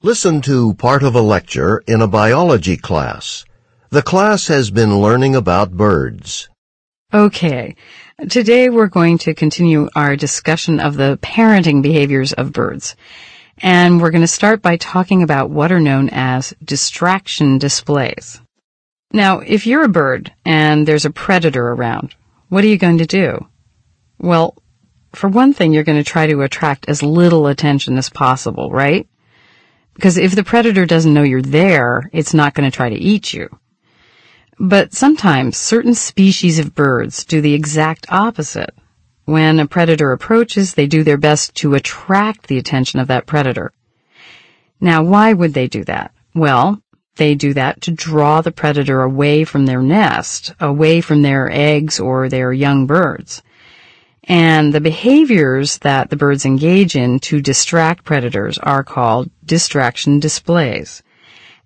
Listen to part of a lecture in a biology class. The class has been learning about birds. Okay, today we're going to continue our discussion of the parenting behaviors of birds. And we're going to start by talking about what are known as distraction displays. Now, if you're a bird and there's a predator around, what are you going to do? Well, for one thing, you're going to try to attract as little attention as possible, right? Because if the predator doesn't know you're there, it's not going to try to eat you. But sometimes certain species of birds do the exact opposite. When a predator approaches, they do their best to attract the attention of that predator. Now, why would they do that? Well, they do that to draw the predator away from their nest, away from their eggs or their young birds. And the behaviors that the birds engage in to distract predators are called distraction displays.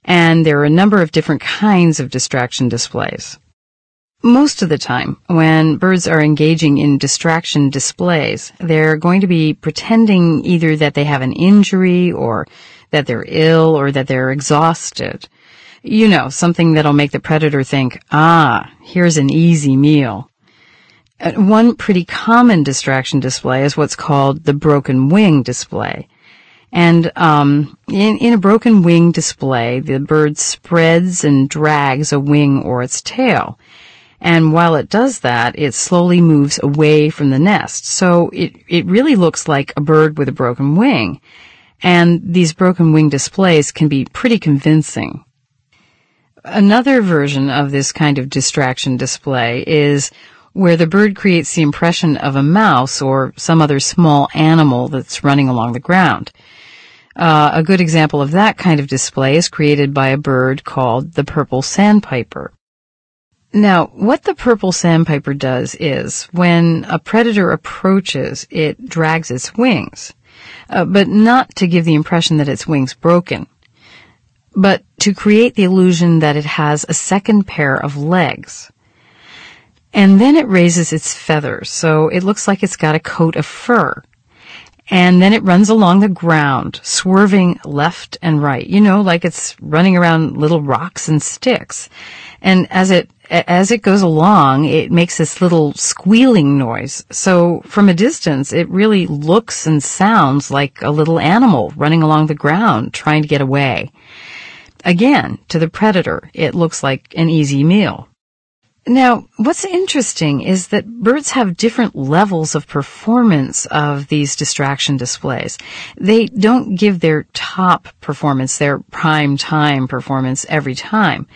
And there are a number of different kinds of distraction displays. Most of the time, when birds are engaging in distraction displays, they're going to be pretending either that they have an injury or that they're ill or that they're exhausted. You know, something that'll make the predator think, ah, here's an easy meal. One pretty common distraction display is what's called the broken wing display. And um, in, in a broken wing display, the bird spreads and drags a wing or its tail. And while it does that, it slowly moves away from the nest. So it, it really looks like a bird with a broken wing. And these broken wing displays can be pretty convincing. Another version of this kind of distraction display is where the bird creates the impression of a mouse or some other small animal that's running along the ground. Uh, a good example of that kind of display is created by a bird called the purple sandpiper. Now, what the purple sandpiper does is, when a predator approaches, it drags its wings, uh, but not to give the impression that its wings broken, but to create the illusion that it has a second pair of legs. And then it raises its feathers, so it looks like it's got a coat of fur. And then it runs along the ground, swerving left and right, you know, like it's running around little rocks and sticks. And as it, as it goes along, it makes this little squealing noise. So from a distance, it really looks and sounds like a little animal running along the ground trying to get away. Again, to the predator, it looks like an easy meal. Now, what's interesting is that birds have different levels of performance of these distraction displays. They don't give their top performance, their prime time performance every time.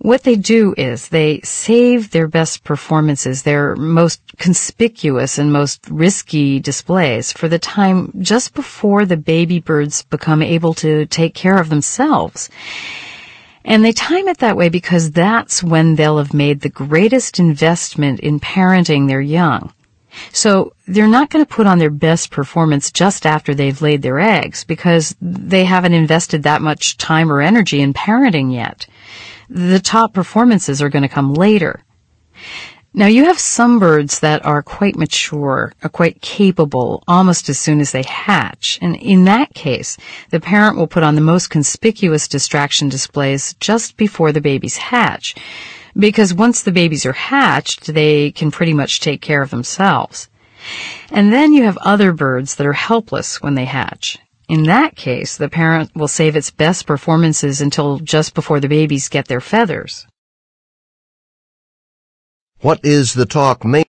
What they do is they save their best performances, their most conspicuous and most risky displays for the time just before the baby birds become able to take care of themselves. And they time it that way because that's when they'll have made the greatest investment in parenting their young. So they're not going to put on their best performance just after they've laid their eggs because they haven't invested that much time or energy in parenting yet. The top performances are going to come later. Now you have some birds that are quite mature, are quite capable almost as soon as they hatch. And in that case, the parent will put on the most conspicuous distraction displays just before the babies hatch. Because once the babies are hatched, they can pretty much take care of themselves. And then you have other birds that are helpless when they hatch. In that case, the parent will save its best performances until just before the babies get their feathers. What is the talk main?